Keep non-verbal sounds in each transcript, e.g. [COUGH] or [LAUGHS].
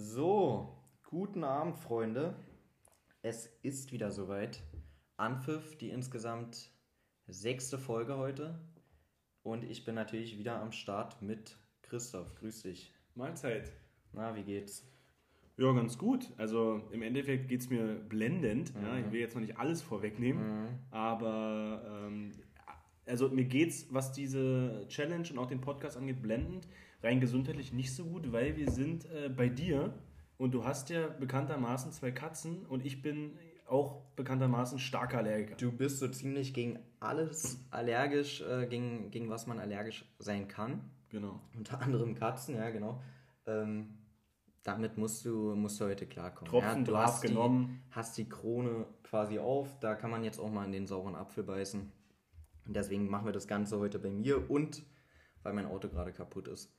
So, guten Abend, Freunde. Es ist wieder soweit. Anpfiff, die insgesamt sechste Folge heute. Und ich bin natürlich wieder am Start mit Christoph. Grüß dich. Mahlzeit. Na, wie geht's? Ja, ganz gut. Also im Endeffekt geht es mir blendend. Mhm. Ja, ich will jetzt noch nicht alles vorwegnehmen, mhm. aber ähm, also mir geht's, was diese Challenge und auch den Podcast angeht, blendend. Rein gesundheitlich nicht so gut, weil wir sind äh, bei dir und du hast ja bekanntermaßen zwei Katzen und ich bin auch bekanntermaßen starker Allergiker. Du bist so ziemlich gegen alles allergisch, äh, gegen, gegen was man allergisch sein kann. Genau. Unter anderem Katzen, ja, genau. Ähm, damit musst du, musst du heute klarkommen. Tropfen, ja, du hast genommen. Die, hast die Krone quasi auf, da kann man jetzt auch mal in den sauren Apfel beißen. Und deswegen machen wir das Ganze heute bei mir und weil mein Auto gerade kaputt ist.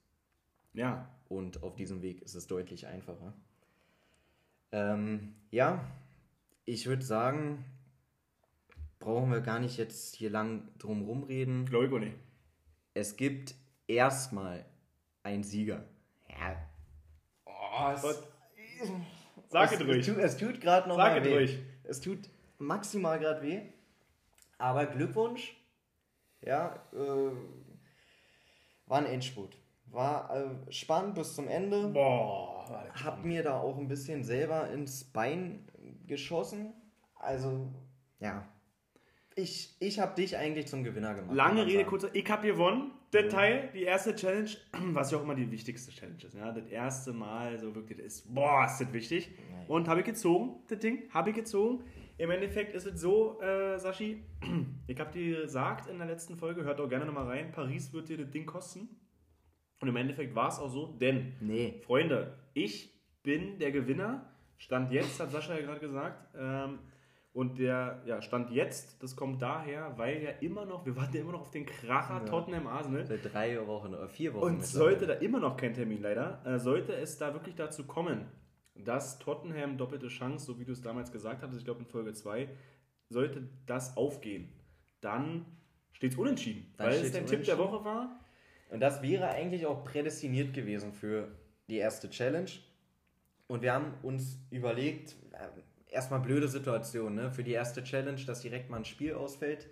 Ja. Und auf diesem Weg ist es deutlich einfacher. Ähm, ja, ich würde sagen, brauchen wir gar nicht jetzt hier lang drum rumreden. Glaube ich auch nicht. Es gibt erstmal einen Sieger. Ja. Oh, es, Sag es, ruhig. Es tut, es tut gerade noch Sag weh. Ruhig. Es tut maximal gerade weh. Aber Glückwunsch. Ja, äh, war ein Endspurt. War äh, spannend bis zum Ende. Boah, hab mir da auch ein bisschen selber ins Bein geschossen. Also, ja. Ich, ich habe dich eigentlich zum Gewinner gemacht. Lange Rede, kurzer. Ich habe gewonnen. Der ja. Teil, die erste Challenge, [CLEARS THROAT] was ja auch immer die wichtigste Challenge ist. Ja? Das erste Mal so wirklich ist, boah, ist das wichtig. Nein. Und habe ich gezogen, das Ding, habe ich gezogen. Im Endeffekt ist es so, äh, Sashi, [CLEARS THROAT] ich habe dir gesagt in der letzten Folge, hört auch gerne nochmal rein, Paris wird dir das Ding kosten. Und im Endeffekt war es auch so, denn, nee. Freunde, ich bin der Gewinner. Stand jetzt, hat Sascha ja gerade gesagt. Ähm, und der ja, Stand jetzt, das kommt daher, weil ja immer noch, wir warten ja immer noch auf den Kracher ja. Tottenham Arsenal. Seit drei Wochen oder vier Wochen. Und sollte da immer noch kein Termin leider, äh, sollte es da wirklich dazu kommen, dass Tottenham doppelte Chance, so wie du es damals gesagt hattest, ich glaube in Folge 2, sollte das aufgehen, dann steht es unentschieden. Dann weil es der Tipp der Woche war. Und das wäre eigentlich auch prädestiniert gewesen für die erste Challenge. Und wir haben uns überlegt, äh, erstmal blöde Situation, ne? Für die erste Challenge, dass direkt mal ein Spiel ausfällt.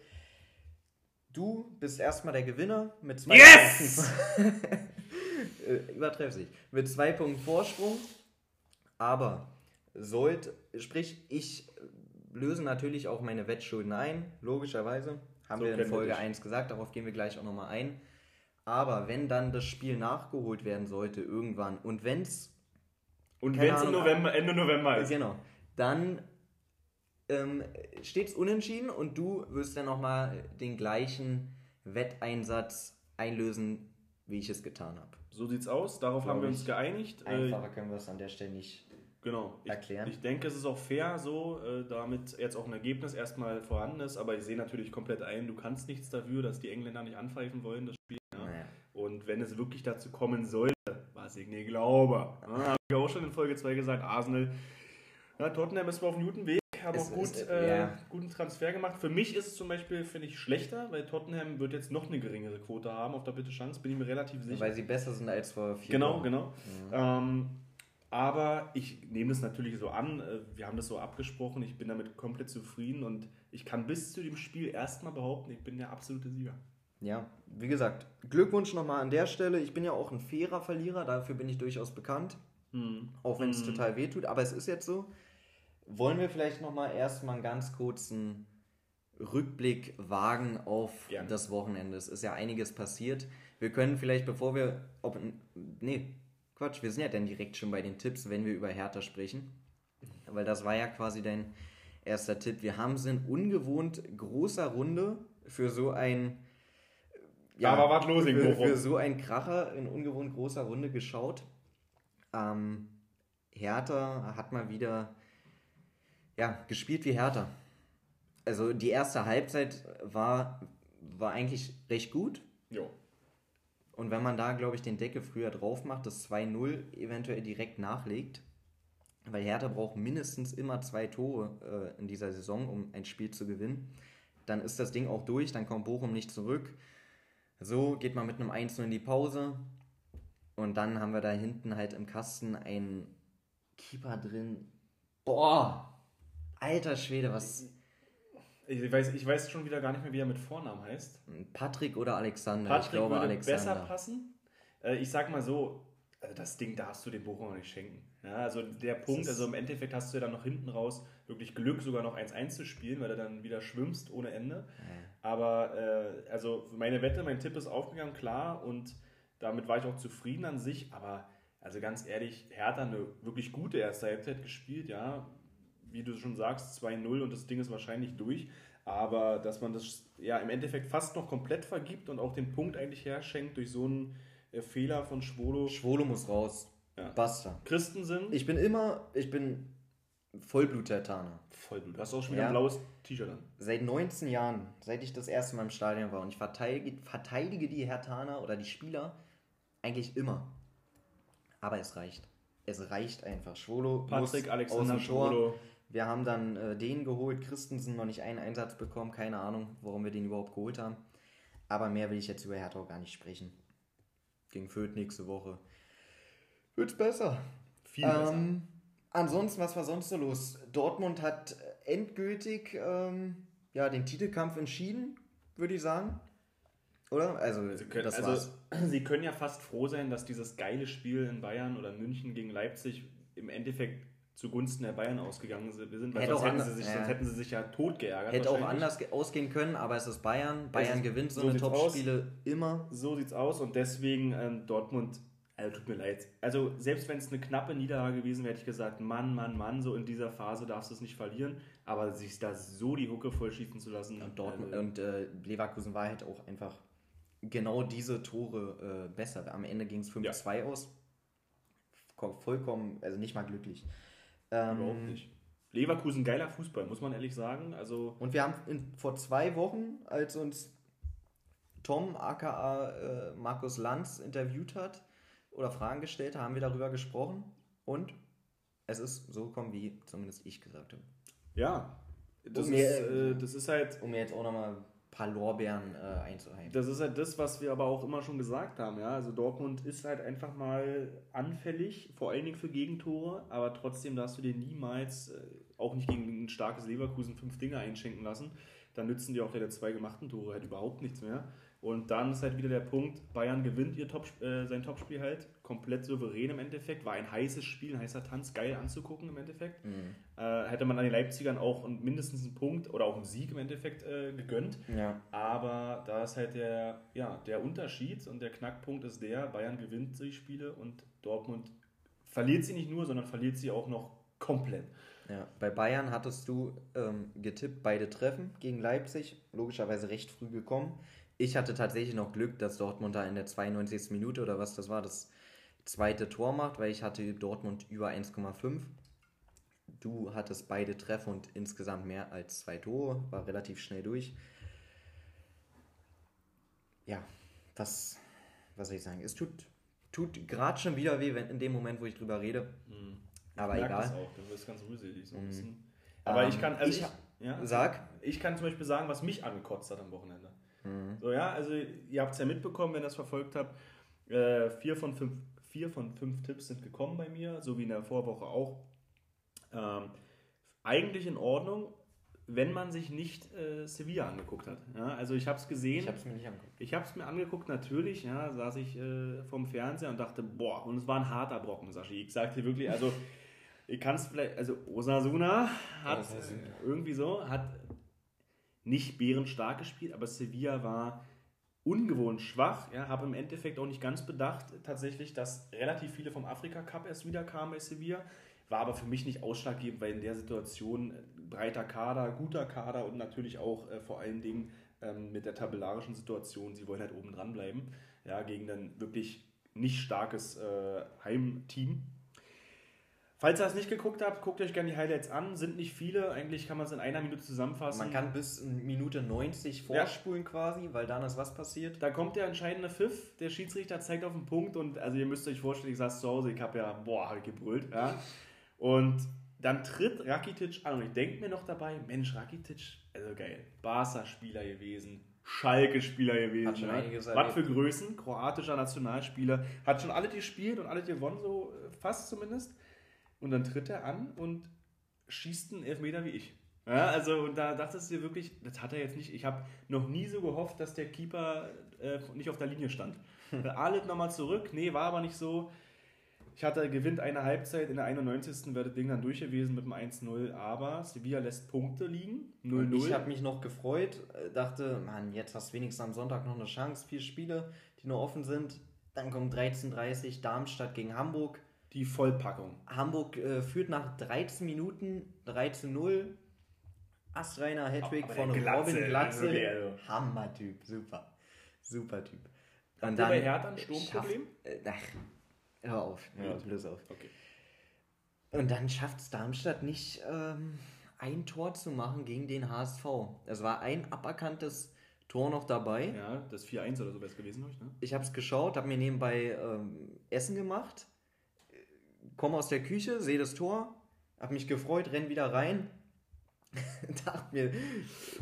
Du bist erstmal der Gewinner mit zwei yes! Punkten. [LAUGHS] Äh, übertreffe ich. Mit zwei Punkten Vorsprung. Aber sollte, sprich, ich löse natürlich auch meine Wettschulden ein, logischerweise. Haben so wir in Folge 1 gesagt, darauf gehen wir gleich auch nochmal ein. Aber wenn dann das Spiel nachgeholt werden sollte, irgendwann, und wenn es. Und wenn es November, Ende November ist. Genau. Dann ähm, steht es unentschieden und du wirst dann nochmal den gleichen Wetteinsatz einlösen, wie ich es getan habe. So sieht's aus, darauf Glaube haben wir uns geeinigt. Äh, Einfacher können wir es an der Stelle nicht genau. erklären. Ich, ich denke, es ist auch fair, so, äh, damit jetzt auch ein Ergebnis erstmal vorhanden ist, aber ich sehe natürlich komplett ein, du kannst nichts dafür, dass die Engländer nicht anpfeifen wollen, das Spiel. Und wenn es wirklich dazu kommen sollte, was ich nicht glaube, habe ich auch schon in Folge 2 gesagt, Arsenal, ja, Tottenham ist auf einem guten Weg haben auch gut, ist, äh, ja. guten Transfer gemacht. Für mich ist es zum Beispiel, finde ich, schlechter, weil Tottenham wird jetzt noch eine geringere Quote haben auf doppelte Chance, bin ich mir relativ sicher. Weil sie besser sind als vor vier Genau, Wochen. genau. Ja. Ähm, aber ich nehme das natürlich so an, äh, wir haben das so abgesprochen, ich bin damit komplett zufrieden und ich kann bis zu dem Spiel erstmal behaupten, ich bin der absolute Sieger. Ja, wie gesagt, Glückwunsch nochmal an der Stelle. Ich bin ja auch ein fairer Verlierer, dafür bin ich durchaus bekannt. Hm. Auch wenn es hm. total weh tut, aber es ist jetzt so. Wollen wir vielleicht nochmal erstmal einen ganz kurzen Rückblick wagen auf ja. das Wochenende? Es ist ja einiges passiert. Wir können vielleicht, bevor wir. Ob, nee, Quatsch, wir sind ja dann direkt schon bei den Tipps, wenn wir über Hertha sprechen. Weil das war ja quasi dein erster Tipp. Wir haben es in ungewohnt großer Runde für so ein. Ja, aber was los für, für so ein Kracher in ungewohnt großer Runde geschaut. Ähm, Hertha hat mal wieder ja, gespielt wie Hertha. Also die erste Halbzeit war, war eigentlich recht gut. Jo. Und wenn man da, glaube ich, den Deckel früher drauf macht, das 2-0 eventuell direkt nachlegt, weil Hertha braucht mindestens immer zwei Tore äh, in dieser Saison, um ein Spiel zu gewinnen, dann ist das Ding auch durch, dann kommt Bochum nicht zurück. So geht man mit einem 1-0 in die Pause und dann haben wir da hinten halt im Kasten ein Keeper drin. Boah. Alter Schwede, was. Ich weiß, ich weiß schon wieder gar nicht mehr, wie er mit Vornamen heißt. Patrick oder Alexander? Patrick ich glaube würde Alexander. besser passen. Äh, ich sag mal so, das Ding darfst du dem Bochum nicht schenken. Ja, also der Punkt, also im Endeffekt hast du ja dann noch hinten raus wirklich Glück, sogar noch 1-1 zu spielen, weil du dann wieder schwimmst ohne Ende. Aber äh, also meine Wette, mein Tipp ist aufgegangen, klar, und damit war ich auch zufrieden an sich, aber also ganz ehrlich, Hertha eine wirklich gute erste Halbzeit gespielt, ja. Wie du schon sagst, 2-0 und das Ding ist wahrscheinlich durch. Aber dass man das ja im Endeffekt fast noch komplett vergibt und auch den Punkt eigentlich herschenkt durch so einen äh, Fehler von Schwolo. Schwolo muss raus. Ja. Basta. Christensen. Ich bin immer, ich bin Vollblut-Hertaner. Vollblut. Du hast auch schon wieder ja. ein blaues T-Shirt an. Seit 19 Jahren, seit ich das erste Mal im Stadion war und ich verteidige, verteidige die Hertaner oder die Spieler eigentlich immer. Aber es reicht. Es reicht einfach. Schwolo, Patrick, Alexander Schwolo. Wir haben dann äh, den geholt, Christensen noch nicht einen Einsatz bekommen, keine Ahnung, warum wir den überhaupt geholt haben. Aber mehr will ich jetzt über Hertha auch gar nicht sprechen. Gegen Fürth nächste Woche. Wird's besser. Viel besser. Ähm, ansonsten, was war sonst so los? Dortmund hat endgültig ähm, ja, den Titelkampf entschieden, würde ich sagen. Oder? Also, sie können, das also [CLEARS THROAT] sie können ja fast froh sein, dass dieses geile Spiel in Bayern oder München gegen Leipzig im Endeffekt zugunsten der Bayern ausgegangen sind, weil sonst hätten, sie sich, ja. sonst hätten sie sich ja tot geärgert. Hätte auch anders ausgehen können, aber es ist Bayern. Bayern ist, gewinnt so, so eine Topspiele immer. So sieht's aus und deswegen ähm, Dortmund, also tut mir leid. Also selbst wenn es eine knappe Niederlage gewesen wäre, hätte ich gesagt, Mann, Mann, Mann, so in dieser Phase darfst du es nicht verlieren, aber sich da so die Hucke vollschießen zu lassen. Und, Dortmund, also, und äh, Leverkusen war halt auch einfach genau diese Tore äh, besser. Am Ende ging es 5-2 ja. aus. Vollkommen, also nicht mal glücklich. Ähm, Überhaupt nicht. Leverkusen geiler Fußball, muss man ehrlich sagen. Also und wir haben in, vor zwei Wochen, als uns Tom aka äh, Markus Lanz interviewt hat oder Fragen gestellt hat, haben wir darüber gesprochen und es ist so gekommen, wie zumindest ich gesagt habe. Ja, das, um ist, mir, äh, das ist halt. Um mir jetzt auch nochmal paar Lorbeeren äh, einzuheimsen. Das ist halt das, was wir aber auch immer schon gesagt haben. Ja? Also Dortmund ist halt einfach mal anfällig, vor allen Dingen für Gegentore, aber trotzdem darfst du dir niemals, äh, auch nicht gegen ein starkes Leverkusen, fünf Dinge einschenken lassen. Dann nützen dir auch deine zwei gemachten Tore halt überhaupt nichts mehr. Und dann ist halt wieder der Punkt, Bayern gewinnt ihr Top, äh, sein Topspiel halt, komplett souverän im Endeffekt, war ein heißes Spiel, ein heißer Tanz, geil anzugucken im Endeffekt. Mhm. Äh, hätte man an den Leipzigern auch mindestens einen Punkt oder auch einen Sieg im Endeffekt äh, gegönnt. Ja. Aber da ist halt der, ja, der Unterschied und der Knackpunkt ist der, Bayern gewinnt die Spiele und Dortmund verliert sie nicht nur, sondern verliert sie auch noch komplett. Ja, bei Bayern hattest du ähm, getippt, beide Treffen gegen Leipzig, logischerweise recht früh gekommen. Ich hatte tatsächlich noch Glück, dass Dortmund da in der 92. Minute oder was das war, das zweite Tor macht, weil ich hatte Dortmund über 1,5. Du hattest beide Treffer und insgesamt mehr als zwei Tore, war relativ schnell durch. Ja, was, was soll ich sagen? Es tut, tut gerade schon wieder weh, wenn, in dem Moment, wo ich drüber rede. Mhm. Aber ich egal. Das auch, du wirst ganz rührselig so ein mhm. bisschen. Aber ähm, ich kann, also ich, ich, ja, sag. Ich kann zum Beispiel sagen, was mich angekotzt hat am Wochenende. Mhm. So, ja, also ihr habt es ja mitbekommen, wenn ihr das verfolgt habt. Äh, vier, von fünf, vier von fünf Tipps sind gekommen bei mir, so wie in der Vorwoche auch. Ähm, eigentlich in Ordnung, wenn man sich nicht äh, Sevilla angeguckt hat. Ja, also ich habe es gesehen. Ich habe es mir nicht angeguckt. Ich habe es mir angeguckt, natürlich. Ja, saß ich äh, vom Fernseher und dachte, boah, und es war ein harter Brocken, Sashi. Ich sagte wirklich, also ich kann es vielleicht, also Osasuna hat Osasuna. irgendwie so, hat nicht bärenstark gespielt, aber Sevilla war ungewohnt schwach. Ja, habe im Endeffekt auch nicht ganz bedacht, tatsächlich, dass relativ viele vom Afrika Cup erst wieder kamen bei Sevilla. War aber für mich nicht ausschlaggebend, weil in der Situation äh, breiter Kader, guter Kader und natürlich auch äh, vor allen Dingen ähm, mit der tabellarischen Situation, sie wollen halt oben dran bleiben, ja, gegen ein wirklich nicht starkes äh, Heimteam. Falls ihr das nicht geguckt habt, guckt euch gerne die Highlights an. Sind nicht viele, eigentlich kann man es in einer Minute zusammenfassen. Man kann bis Minute 90 vorspulen ja. quasi, weil dann ist was passiert. Da kommt der entscheidende Pfiff, der Schiedsrichter zeigt auf den Punkt und also ihr müsst euch vorstellen, ich saß zu Hause, ich habe ja, boah, hab gebrüllt, ja. Und dann tritt Rakitic an und ich denke mir noch dabei, Mensch, Rakitic, also geil, Barca-Spieler gewesen, Schalke-Spieler gewesen. Hat schon ja. einiges Was für Größen, kroatischer Nationalspieler, hat schon alle gespielt und alle gewonnen, so äh, fast zumindest und dann tritt er an und schießt einen Elfmeter wie ich. Ja, also und da dachtest du dir wirklich, das hat er jetzt nicht. Ich habe noch nie so gehofft, dass der Keeper äh, nicht auf der Linie stand. Hm. Alet nochmal zurück, nee, war aber nicht so. Ich hatte gewinnt eine Halbzeit, in der 91. wäre das Ding dann durch gewesen mit dem 1-0, aber Sevilla lässt Punkte liegen. 0-0. Ich habe mich noch gefreut, äh, dachte, Mann, jetzt hast du wenigstens am Sonntag noch eine Chance. Vier Spiele, die nur offen sind. Dann kommt 13:30 Darmstadt gegen Hamburg. Die Vollpackung. Hamburg äh, führt nach 13 Minuten 13-0. Astreiner Hattrick oh, von Glatze, Robin Glatze. Also. Hammer-Typ, super. Super Typ. Und dann bei Hertha ein Sturmproblem? Äh, ach, hör auf, hör ja. bloß auf. Okay. Und dann schafft es Darmstadt nicht, ähm, ein Tor zu machen gegen den HSV. Es war ein aberkanntes Tor noch dabei. Ja, das 4-1 oder so wäre es gewesen, ich, ne? Ich habe es geschaut, habe mir nebenbei ähm, Essen gemacht, komme aus der Küche, sehe das Tor, habe mich gefreut, renn wieder rein, [LAUGHS] dachte mir,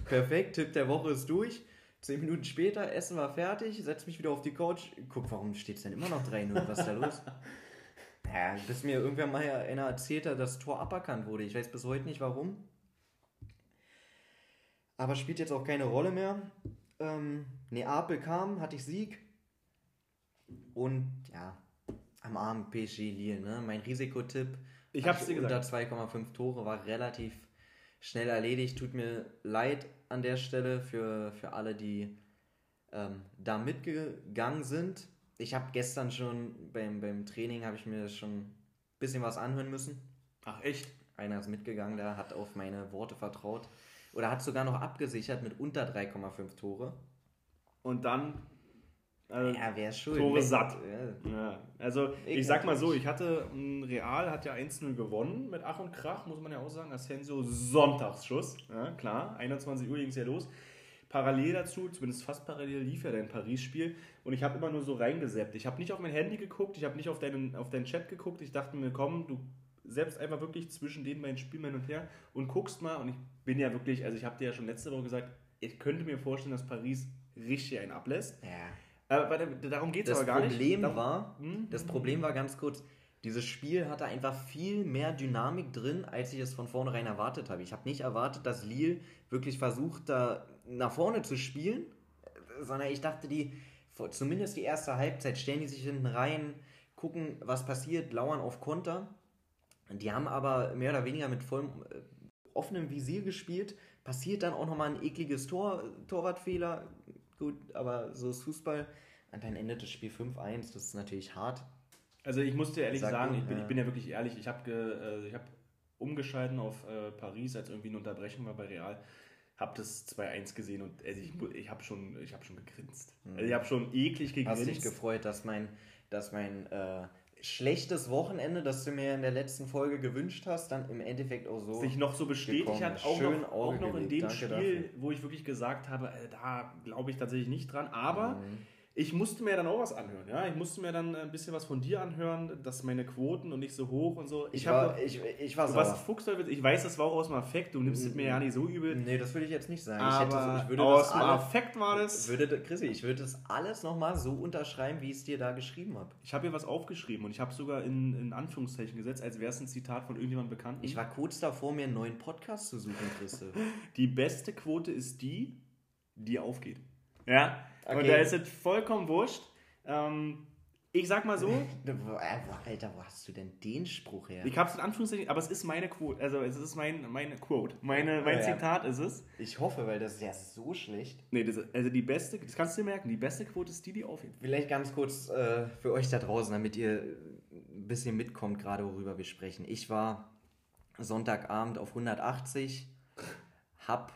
perfekt, Tipp der Woche ist durch. Zehn Minuten später, Essen war fertig, setz mich wieder auf die Couch. Guck, warum steht es denn immer noch 3-0? Was ist da los? [LAUGHS] ja, bis mir irgendwann mal einer erzählt hat, dass das Tor aberkannt wurde. Ich weiß bis heute nicht warum. Aber spielt jetzt auch keine Rolle mehr. Ähm, Neapel kam, hatte ich Sieg. Und ja, am Abend PSG Lille, ne? Mein Risikotipp. Ich hab's dir gesagt. Unter 2,5 Tore war relativ schnell erledigt. Tut mir leid an der Stelle für, für alle, die ähm, da mitgegangen sind. Ich habe gestern schon beim, beim Training habe ich mir schon ein bisschen was anhören müssen. Ach echt? Einer ist mitgegangen, der hat auf meine Worte vertraut. Oder hat sogar noch abgesichert mit unter 3,5 Tore. Und dann also ja, wer schuld. Tore satt. Ja. ja. Also, ich, ich sag mal so, ich hatte, Real hat ja 1-0 gewonnen mit Ach und Krach, muss man ja auch sagen. Asensio Sonntagsschuss. Ja, klar, 21 Uhr ging es ja los. Parallel dazu, zumindest fast parallel, lief ja dein Paris-Spiel und ich habe immer nur so reingeseppt. Ich habe nicht auf mein Handy geguckt, ich habe nicht auf deinen, auf deinen Chat geguckt. Ich dachte mir, komm, du selbst einfach wirklich zwischen den beiden Spielen hin und her und guckst mal. Und ich bin ja wirklich, also ich habe dir ja schon letzte Woche gesagt, ich könnte mir vorstellen, dass Paris richtig einen ablässt. Ja. Aber darum geht es aber gar Problem nicht. War, hm? Das Problem war ganz kurz, dieses Spiel hatte einfach viel mehr Dynamik drin, als ich es von vornherein erwartet habe. Ich habe nicht erwartet, dass Lille wirklich versucht, da nach vorne zu spielen, sondern ich dachte, die, zumindest die erste Halbzeit, stellen die sich hinten rein, gucken, was passiert, lauern auf Konter. Die haben aber mehr oder weniger mit vollem äh, offenem Visier gespielt. Passiert dann auch nochmal ein ekliges Tor, Torwartfehler, gut, aber so ist Fußball. Und dann endet das Spiel 5-1, das ist natürlich hart. Also ich muss dir ehrlich Sag sagen, ich bin, ja. ich bin, ja wirklich ehrlich, ich habe äh, hab umgeschalten auf äh, Paris, als irgendwie eine Unterbrechung war bei Real. Habe das 2-1 gesehen und also ich, ich habe schon, hab schon gegrinst. Also ich habe schon eklig gegrinst. Hast dich gefreut, dass mein, dass mein äh, schlechtes Wochenende, das du mir in der letzten Folge gewünscht hast, dann im Endeffekt auch so. Sich noch so bestätigt hat, auch Schön noch, auch noch in dem Danke Spiel, dafür. wo ich wirklich gesagt habe, äh, da glaube ich tatsächlich nicht dran. Aber mhm ich musste mir dann auch was anhören, ja. Ich musste mir dann ein bisschen was von dir anhören, dass meine Quoten und nicht so hoch und so. Ich, ich war, ich, ich war du warst Fuchsteufel. Ich weiß, das war auch aus dem Affekt. Du nimmst es mir ja nicht so übel. Nee, das würde ich jetzt nicht sagen. Aber ich hätte, aus dem Affekt war das. Würde, Chrissy, ich würde das alles nochmal so unterschreiben, wie ich es dir da geschrieben habe. Ich habe hier was aufgeschrieben und ich habe sogar in, in Anführungszeichen gesetzt, als wäre es ein Zitat von irgendjemandem bekannt. Ich war kurz davor, mir einen neuen Podcast zu suchen, Chrisse. die beste Quote ist die, die aufgeht. Ja. Okay. Und da ist es vollkommen wurscht ähm, ich sag mal so. [LAUGHS] Alter, wo hast du denn den Spruch her? Ich hab's in Anführungszeichen, aber es ist meine Quote. Also es ist mein, meine Quote. Meine, mein ja, Zitat ist es. Ich hoffe, weil das ist ja so schlecht. Nee, das, also die beste, das kannst du dir merken, die beste Quote ist die, die aufhebt. Vielleicht ganz kurz äh, für euch da draußen, damit ihr ein bisschen mitkommt, gerade worüber wir sprechen. Ich war Sonntagabend auf 180, hab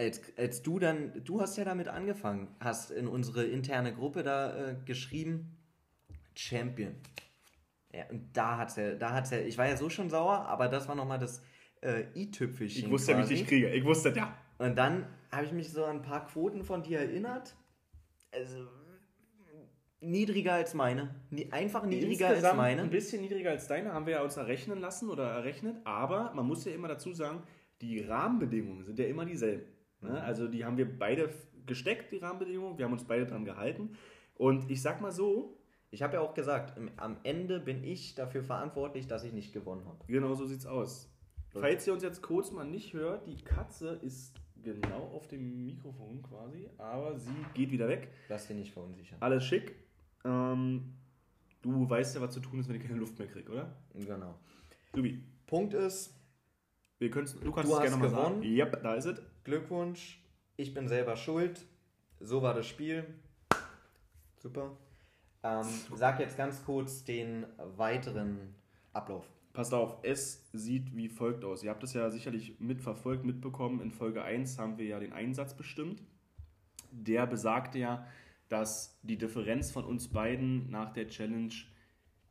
als, als du dann, du hast ja damit angefangen, hast in unsere interne Gruppe da äh, geschrieben, Champion. Ja, und da hat's ja, da hat's ja, ich war ja so schon sauer, aber das war nochmal das äh, i-Tüpfelchen. Ich wusste ja, wie ich dich kriege. Ich wusste, ja. Und dann habe ich mich so an ein paar Quoten von dir erinnert. Also niedriger als meine. Einfach niedriger Insgesamt als meine. Ein bisschen niedriger als deine haben wir ja uns errechnen lassen oder errechnet, aber man muss ja immer dazu sagen, die Rahmenbedingungen sind ja immer dieselben. Ne? Mhm. Also die haben wir beide gesteckt, die Rahmenbedingungen. Wir haben uns beide dran gehalten. Und ich sag mal so, Ich habe ja auch gesagt, am Ende bin ich dafür verantwortlich, dass ich nicht gewonnen habe. Genau so sieht's aus. Falls ihr uns jetzt kurz mal nicht hört, die Katze ist genau auf dem Mikrofon quasi, aber sie geht wieder weg. Lass dich nicht verunsichern. Alles schick. Ähm, du weißt ja, was zu tun ist, wenn ich keine Luft mehr kriege, oder? Genau. Subi. Punkt ist, wir du kannst es gerne mal gewonnen. sagen. Yep, da ist es. Glückwunsch. Ich bin selber schuld. So war das Spiel. Super. Ähm, sag jetzt ganz kurz den weiteren Ablauf. Passt auf, es sieht wie folgt aus. Ihr habt es ja sicherlich mitverfolgt, mitbekommen. In Folge 1 haben wir ja den Einsatz bestimmt. Der besagte ja, dass die Differenz von uns beiden nach der Challenge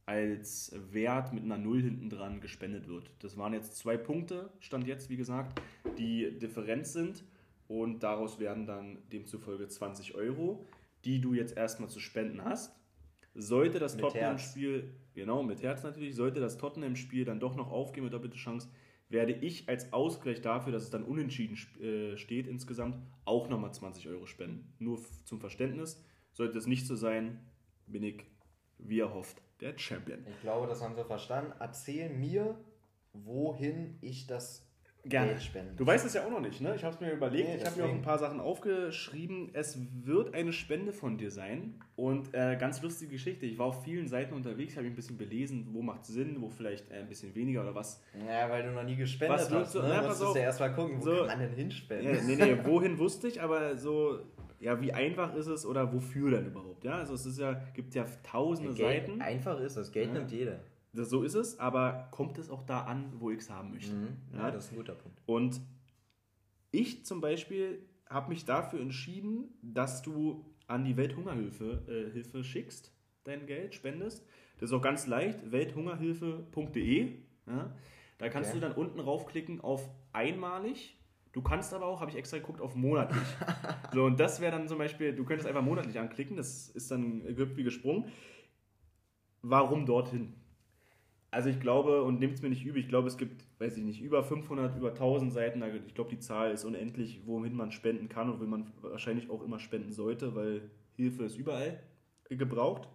als Wert mit einer Null hinten dran gespendet wird. Das waren jetzt zwei Punkte, stand jetzt, wie gesagt, die Differenz sind und daraus werden dann demzufolge 20 Euro, die du jetzt erstmal zu spenden hast. Sollte das Tottenham-Spiel, genau, mit Herz natürlich, sollte das Tottenham-Spiel dann doch noch aufgehen mit doppelte Chance, werde ich als Ausgleich dafür, dass es dann unentschieden äh, steht insgesamt, auch nochmal 20 Euro spenden. Nur zum Verständnis. Sollte es nicht so sein, bin ich, wie er hofft, der Champion. Ich glaube, das haben sie verstanden. Erzähl mir, wohin ich das Gerne. Spenden. Du weißt es ja auch noch nicht, ne? Ich habe es mir überlegt, nee, ich habe mir auch ein paar Sachen aufgeschrieben. Es wird eine Spende von dir sein. Und äh, ganz lustige Geschichte. Ich war auf vielen Seiten unterwegs, habe mich ein bisschen belesen, wo macht Sinn, wo vielleicht äh, ein bisschen weniger oder was. Ja, weil du noch nie gespendet was hast. So, ne? Na, pass auf. ja erstmal gucken, wo so, kann man denn hinspenden? Ja, nee, nee, [LAUGHS] wohin wusste ich, aber so, ja, wie einfach ist es oder wofür denn überhaupt? Ja, also es ist ja, gibt ja tausende Geld, Seiten. Einfach ist es, Geld ja. nimmt jeder. Das, so ist es, aber kommt es auch da an, wo ich es haben möchte. Mhm. Ja, ja, das ist ein guter Punkt. Und ich zum Beispiel habe mich dafür entschieden, dass du an die Welthungerhilfe äh, Hilfe schickst, dein Geld spendest. Das ist auch ganz leicht, welthungerhilfe.de. Ja? Da kannst okay. du dann unten raufklicken auf einmalig. Du kannst aber auch, habe ich extra geguckt, auf monatlich. [LAUGHS] so, und das wäre dann zum Beispiel, du könntest einfach monatlich anklicken, das ist dann wie gesprungen. Warum dorthin? Also ich glaube, und nehmt es mir nicht übel, ich glaube, es gibt, weiß ich nicht, über 500, über 1000 Seiten. Ich glaube, die Zahl ist unendlich, wohin man spenden kann und wo man wahrscheinlich auch immer spenden sollte, weil Hilfe ist überall gebraucht.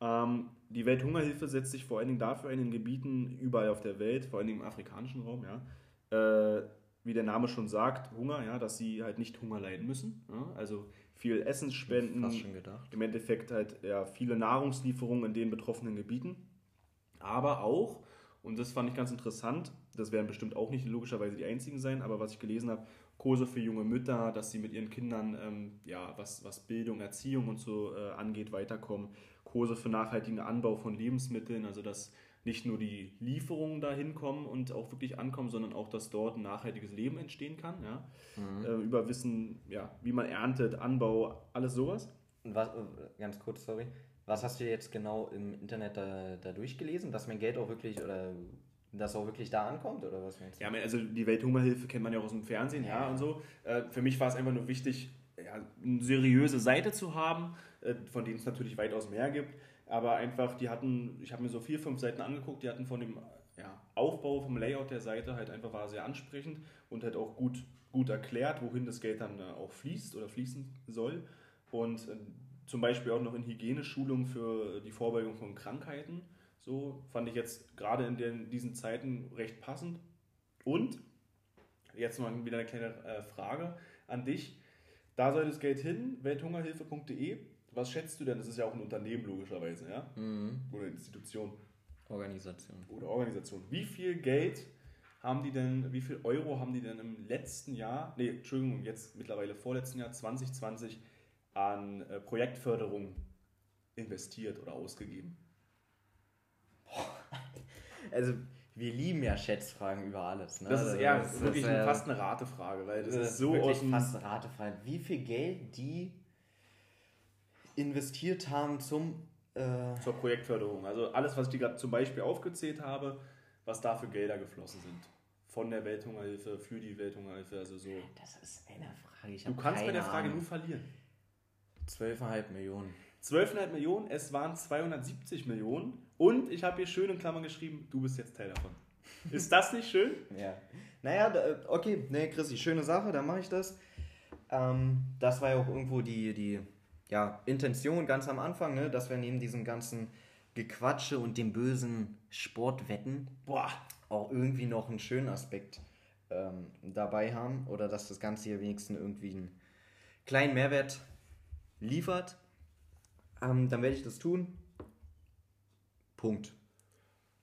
Ähm, die Welthungerhilfe setzt sich vor allen Dingen dafür ein, in Gebieten überall auf der Welt, vor allen Dingen im afrikanischen Raum, ja, äh, wie der Name schon sagt, Hunger, ja, dass sie halt nicht Hunger leiden müssen. Ja, also viel Essensspenden, im Endeffekt halt ja, viele Nahrungslieferungen in den betroffenen Gebieten aber auch, und das fand ich ganz interessant, das werden bestimmt auch nicht logischerweise die einzigen sein, aber was ich gelesen habe, Kurse für junge Mütter, dass sie mit ihren Kindern, ähm, ja, was, was Bildung, Erziehung und so äh, angeht, weiterkommen. Kurse für nachhaltigen Anbau von Lebensmitteln, also dass nicht nur die Lieferungen dahin kommen und auch wirklich ankommen, sondern auch, dass dort ein nachhaltiges Leben entstehen kann. Ja? Mhm. Äh, über Wissen, ja, wie man erntet, Anbau, alles sowas. Und was, ganz kurz, sorry, was hast du jetzt genau im Internet da, da durchgelesen, dass mein Geld auch wirklich oder das auch wirklich da ankommt oder was meinst du? Ja, also die Welthungerhilfe kennt man ja auch aus dem Fernsehen, ja, ja und so. Äh, für mich war es einfach nur wichtig, eine seriöse Seite zu haben, äh, von denen es natürlich weitaus mehr gibt. Aber einfach, die hatten, ich habe mir so vier, fünf Seiten angeguckt, die hatten von dem ja, Aufbau, vom Layout der Seite halt einfach war sehr ansprechend und halt auch gut, gut erklärt, wohin das Geld dann auch fließt oder fließen soll. Und zum Beispiel auch noch in Hygieneschulung für die Vorbeugung von Krankheiten. So fand ich jetzt gerade in den, diesen Zeiten recht passend. Und jetzt mal wieder eine kleine äh, Frage an dich. Da soll das Geld hin, welthungerhilfe.de. Was schätzt du denn? Das ist ja auch ein Unternehmen logischerweise, ja? Mhm. Oder Institution. Organisation. Oder Organisation. Wie viel Geld haben die denn, wie viel Euro haben die denn im letzten Jahr, nee, Entschuldigung, jetzt mittlerweile vorletzten Jahr 2020 an äh, Projektförderung investiert oder ausgegeben? Also, wir lieben ja Schätzfragen über alles. Ne? Das ist also, eher das wirklich ist, äh, fast eine Ratefrage, weil das, das ist so aus fast eine Ratefrage. Wie viel Geld die investiert haben zum äh zur Projektförderung. Also alles, was ich dir gerade zum Beispiel aufgezählt habe, was da für Gelder geflossen sind. Von der Welthungerhilfe, für die Welthungerhilfe, also so. Das ist eine Frage. du kannst bei der Frage Ahnung. nur verlieren. 12,5 Millionen. 12,5 Millionen, es waren 270 Millionen und ich habe hier schön in Klammern geschrieben, du bist jetzt Teil davon. Ist das nicht schön? [LAUGHS] ja. Naja, okay, nee, Chrissy, schöne Sache, dann mache ich das. Ähm, das war ja auch irgendwo die, die, ja, Intention ganz am Anfang, ne, dass wir neben diesem ganzen Gequatsche und dem bösen Sportwetten Boah. auch irgendwie noch einen schönen Aspekt ähm, dabei haben oder dass das Ganze hier wenigstens irgendwie einen kleinen Mehrwert liefert. Ähm, dann werde ich das tun. Punkt.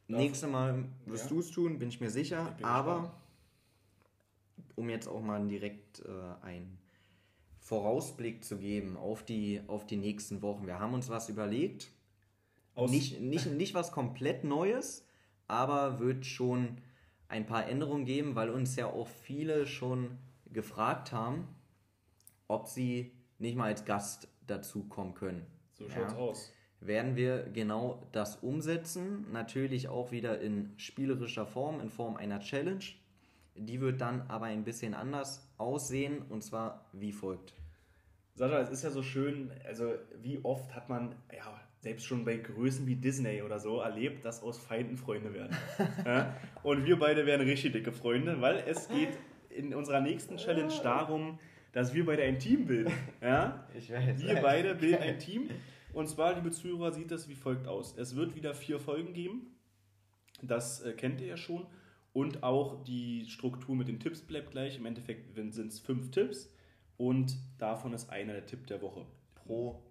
Nächstes Mal wirst ja. du es tun, bin ich mir sicher. Ich aber gespannt. um jetzt auch mal direkt äh, einen Vorausblick zu geben auf die, auf die nächsten Wochen. Wir haben uns was überlegt. Aus nicht, nicht, nicht was komplett Neues, aber wird schon ein paar Änderungen geben, weil uns ja auch viele schon gefragt haben, ob sie nicht mal als Gast dazu kommen können. So schaut's ja. aus werden wir genau das umsetzen. Natürlich auch wieder in spielerischer Form, in Form einer Challenge. Die wird dann aber ein bisschen anders aussehen und zwar wie folgt. Sascha, es ist ja so schön, also wie oft hat man, ja, selbst schon bei Größen wie Disney oder so erlebt, dass aus Feinden Freunde werden. [LAUGHS] ja? Und wir beide werden richtig dicke Freunde, weil es geht in unserer nächsten Challenge darum, dass wir beide ein Team bilden. [LAUGHS] Ja? Ich weiß. Wir beide bilden ein Team und zwar, liebe Zuhörer, sieht das wie folgt aus. Es wird wieder vier Folgen geben. Das äh, kennt ihr ja schon. Und auch die Struktur mit den Tipps bleibt gleich. Im Endeffekt sind es fünf Tipps. Und davon ist einer der Tipp der Woche. Pro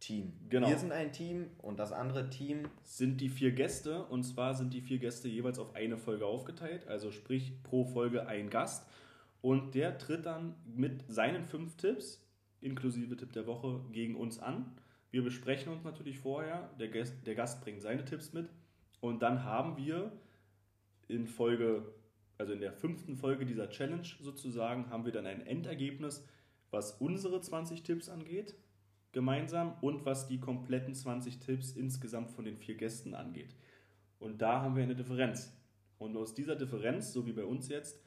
Team. Genau. Wir sind ein Team und das andere Team sind die vier Gäste. Und zwar sind die vier Gäste jeweils auf eine Folge aufgeteilt. Also sprich pro Folge ein Gast. Und der tritt dann mit seinen fünf Tipps, inklusive Tipp der Woche, gegen uns an. Wir besprechen uns natürlich vorher, der Gast, der Gast bringt seine Tipps mit und dann haben wir in Folge, also in der fünften Folge dieser Challenge sozusagen, haben wir dann ein Endergebnis, was unsere 20 Tipps angeht, gemeinsam und was die kompletten 20 Tipps insgesamt von den vier Gästen angeht. Und da haben wir eine Differenz. Und aus dieser Differenz, so wie bei uns jetzt,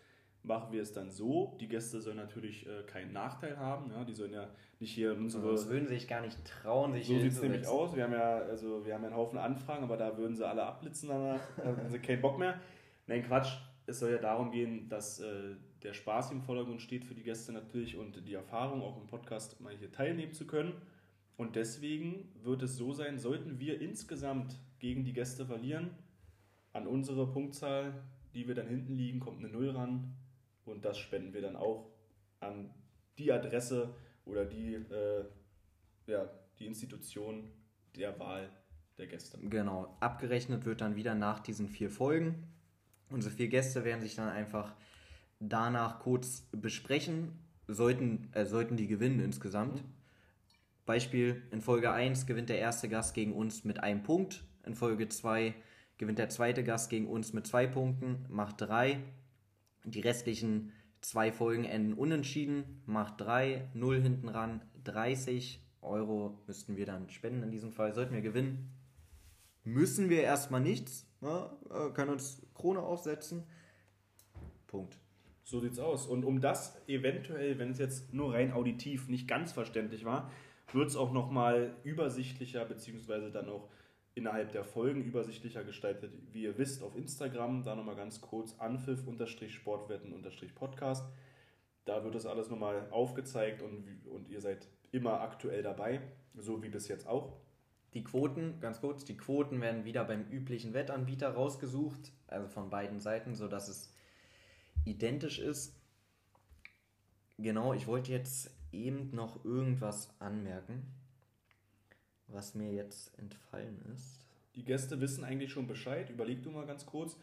machen wir es dann so. Die Gäste sollen natürlich äh, keinen Nachteil haben. Ja? Die sollen ja nicht hier unsere. Das würden sie sich gar nicht trauen, sich So sieht es nämlich aus. Wir haben ja, also wir haben ja einen Haufen Anfragen, aber da würden sie alle abblitzen danach. da haben sie keinen Bock mehr. Nein, Quatsch. Es soll ja darum gehen, dass äh, der Spaß im Vordergrund steht für die Gäste natürlich und die Erfahrung, auch im Podcast mal hier teilnehmen zu können. Und deswegen wird es so sein, sollten wir insgesamt gegen die Gäste verlieren, an unsere Punktzahl, die wir dann hinten liegen, kommt eine Null ran und das spenden wir dann auch an die Adresse oder die, äh, ja, die Institution der Wahl der Gäste. Genau, abgerechnet wird dann wieder nach diesen vier Folgen. Unsere vier Gäste werden sich dann einfach danach kurz besprechen, sollten, äh, sollten die gewinnen insgesamt. Mhm. Beispiel, in Folge 1 gewinnt der erste Gast gegen uns mit einem Punkt, in Folge 2 gewinnt der zweite Gast gegen uns mit zwei Punkten, macht drei. Die restlichen zwei Folgen enden unentschieden, macht 3, 0 hinten ran, 30 Euro müssten wir dann spenden in diesem Fall. Sollten wir gewinnen, müssen wir erstmal nichts, ne? können uns Krone aufsetzen. Punkt. So sieht's aus. Und um das eventuell, wenn es jetzt nur rein auditiv nicht ganz verständlich war, wird es auch nochmal übersichtlicher, beziehungsweise dann auch innerhalb der Folgen übersichtlicher gestaltet. Wie ihr wisst, auf Instagram, da nochmal ganz kurz Anpfiff-Sportwetten-Podcast. Da wird das alles nochmal aufgezeigt und, und ihr seid immer aktuell dabei, so wie bis jetzt auch. Die Quoten, ganz kurz, die Quoten werden wieder beim üblichen Wettanbieter rausgesucht, also von beiden Seiten, sodass es identisch ist. Genau, ich wollte jetzt eben noch irgendwas anmerken was mir jetzt entfallen ist. Die Gäste wissen eigentlich schon Bescheid. Überleg du mal ganz kurz.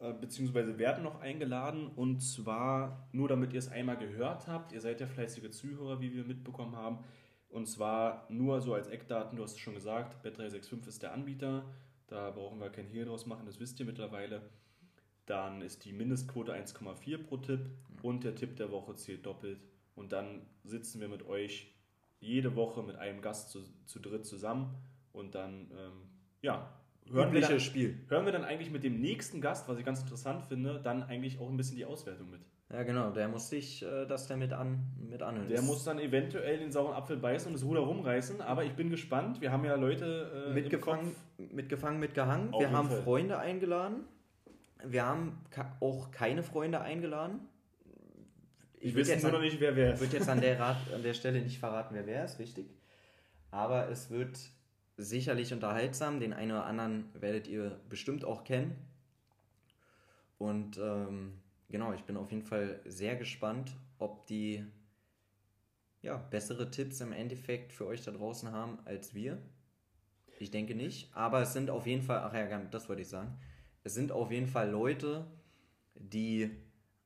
Äh, beziehungsweise werden noch eingeladen und zwar nur damit ihr es einmal gehört habt. Ihr seid ja fleißige Zuhörer, wie wir mitbekommen haben. Und zwar nur so als Eckdaten, du hast es schon gesagt, Bet365 ist der Anbieter. Da brauchen wir kein Hehl draus machen, das wisst ihr mittlerweile. Dann ist die Mindestquote 1,4 pro Tipp und der Tipp der Woche zählt doppelt. Und dann sitzen wir mit euch jede Woche mit einem Gast zu, zu dritt zusammen und dann, ähm, ja, hören wir, dann, Spiel. hören wir dann eigentlich mit dem nächsten Gast, was ich ganz interessant finde, dann eigentlich auch ein bisschen die Auswertung mit. Ja, genau, der muss sich äh, das dann mit, an, mit anhören. Der muss dann eventuell den sauren Apfel beißen und das Ruder rumreißen, aber ich bin gespannt. Wir haben ja Leute äh, mitgefangen, mitgefangen, mitgehangen. wir haben Fall. Freunde eingeladen. Wir haben auch keine Freunde eingeladen. Ich, weiß nur noch nicht, wer wer ist. Ich würde jetzt an der, [LAUGHS] Rat, an der Stelle nicht verraten, wer wer ist, richtig. Aber es wird sicherlich unterhaltsam. Den einen oder anderen werdet ihr bestimmt auch kennen. Und ähm, genau, ich bin auf jeden Fall sehr gespannt, ob die ja, bessere Tipps im Endeffekt für euch da draußen haben als wir. Ich denke nicht, aber es sind auf jeden Fall, ach ja, das wollte ich sagen, es sind auf jeden Fall Leute, die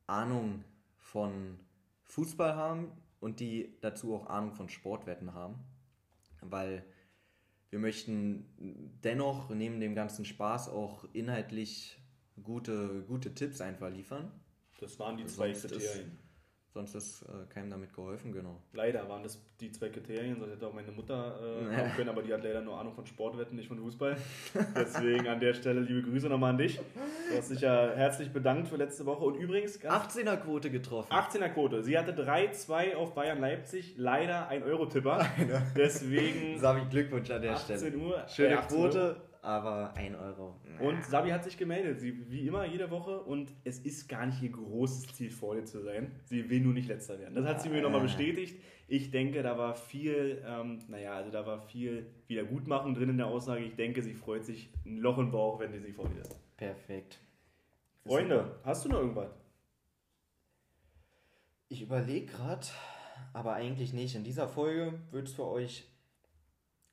Ahnung von Fußball haben und die dazu auch Ahnung von Sportwetten haben, weil wir möchten dennoch neben dem ganzen Spaß auch inhaltlich gute, gute Tipps einfach liefern. Das waren die zwei Kriterien. Sonst ist äh, keinem damit geholfen, genau. Leider waren das die zwei Kriterien, sonst hätte auch meine Mutter äh, haben können, aber die hat leider nur Ahnung von Sportwetten, nicht von Fußball. Deswegen an der Stelle liebe Grüße nochmal an dich. Du hast dich ja herzlich bedankt für letzte Woche. Und übrigens... 18er Quote getroffen. 18er Quote. Sie hatte 3-2 auf Bayern Leipzig, leider ein Euro-Tipper. Deswegen... [LAUGHS] Sabi, Glückwunsch an der 18 Stelle. Uhr. Schöne äh, Quote. Uhr aber 1 Euro. Und Sabi hat sich gemeldet, sie, wie immer jede Woche. Und es ist gar nicht ihr großes Ziel, vorne zu sein. Sie will nur nicht letzter werden. Das hat sie mir nochmal bestätigt. Ich denke, da war viel, ähm, naja, also da war viel Wiedergutmachung drin in der Aussage. Ich denke, sie freut sich ein Loch im Bauch, wenn sie sich vorne ist. Perfekt. Freunde, hast du noch irgendwas? Ich überlege gerade, aber eigentlich nicht. In dieser Folge wird es für euch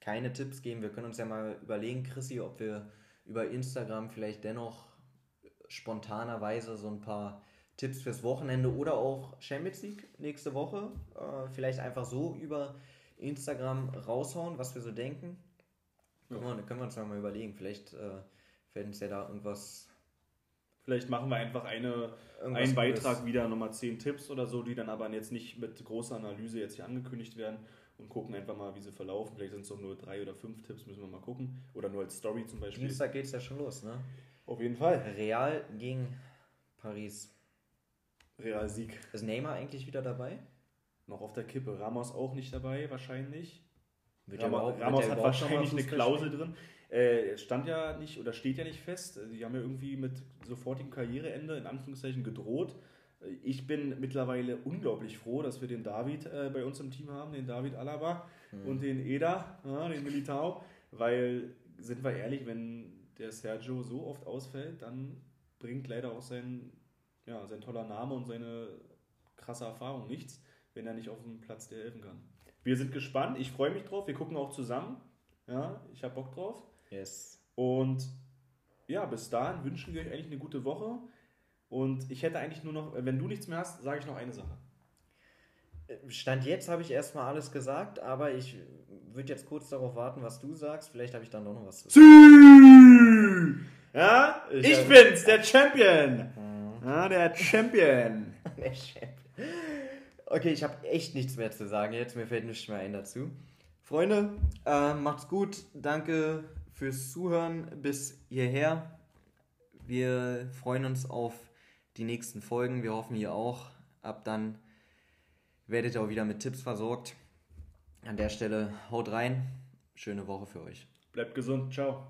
keine Tipps geben. Wir können uns ja mal überlegen, Chrissy, ob wir über Instagram vielleicht dennoch spontanerweise so ein paar Tipps fürs Wochenende oder auch Champions League nächste Woche äh, vielleicht einfach so über Instagram raushauen, was wir so denken. Ja. Können, wir, können wir uns mal überlegen. Vielleicht äh, fällt uns ja da irgendwas. Vielleicht machen wir einfach eine, einen Beitrag wieder, nochmal 10 Tipps oder so, die dann aber jetzt nicht mit großer Analyse jetzt hier angekündigt werden, und gucken einfach mal, wie sie verlaufen. Vielleicht sind es doch nur drei oder fünf Tipps, müssen wir mal gucken. Oder nur als Story zum Beispiel. Dienstag geht es ja schon los, ne? Auf jeden Fall. Real gegen Paris. Real Sieg. Ist Neymar eigentlich wieder dabei? Noch auf der Kippe. Ramos auch nicht dabei, wahrscheinlich. Wird Ramos, Ramos hat wahrscheinlich eine Klausel drin. Äh, stand ja nicht oder steht ja nicht fest. Sie haben ja irgendwie mit sofortigem Karriereende in Anführungszeichen gedroht. Ich bin mittlerweile unglaublich froh, dass wir den David äh, bei uns im Team haben, den David Alaba mhm. und den Eda, ja, den Militao, weil, sind wir ehrlich, wenn der Sergio so oft ausfällt, dann bringt leider auch sein, ja, sein toller Name und seine krasse Erfahrung nichts, wenn er nicht auf dem Platz dir helfen kann. Wir sind gespannt, ich freue mich drauf, wir gucken auch zusammen. Ja, ich habe Bock drauf. Yes. Und ja, bis dahin wünschen wir euch eigentlich eine gute Woche. Und ich hätte eigentlich nur noch, wenn du nichts mehr hast, sage ich noch eine Sache. Stand jetzt habe ich erstmal alles gesagt, aber ich würde jetzt kurz darauf warten, was du sagst. Vielleicht habe ich dann doch noch was zu sagen. Ja, ich, ich bin's, der Champion. Ja, der Champion. [LAUGHS] der Champion. Okay, ich habe echt nichts mehr zu sagen jetzt. Mir fällt nichts mehr ein dazu. Freunde, äh, macht's gut. Danke fürs Zuhören bis hierher. Wir freuen uns auf die nächsten Folgen. Wir hoffen ihr auch. Ab dann werdet ihr auch wieder mit Tipps versorgt. An der Stelle haut rein. Schöne Woche für euch. Bleibt gesund. Ciao.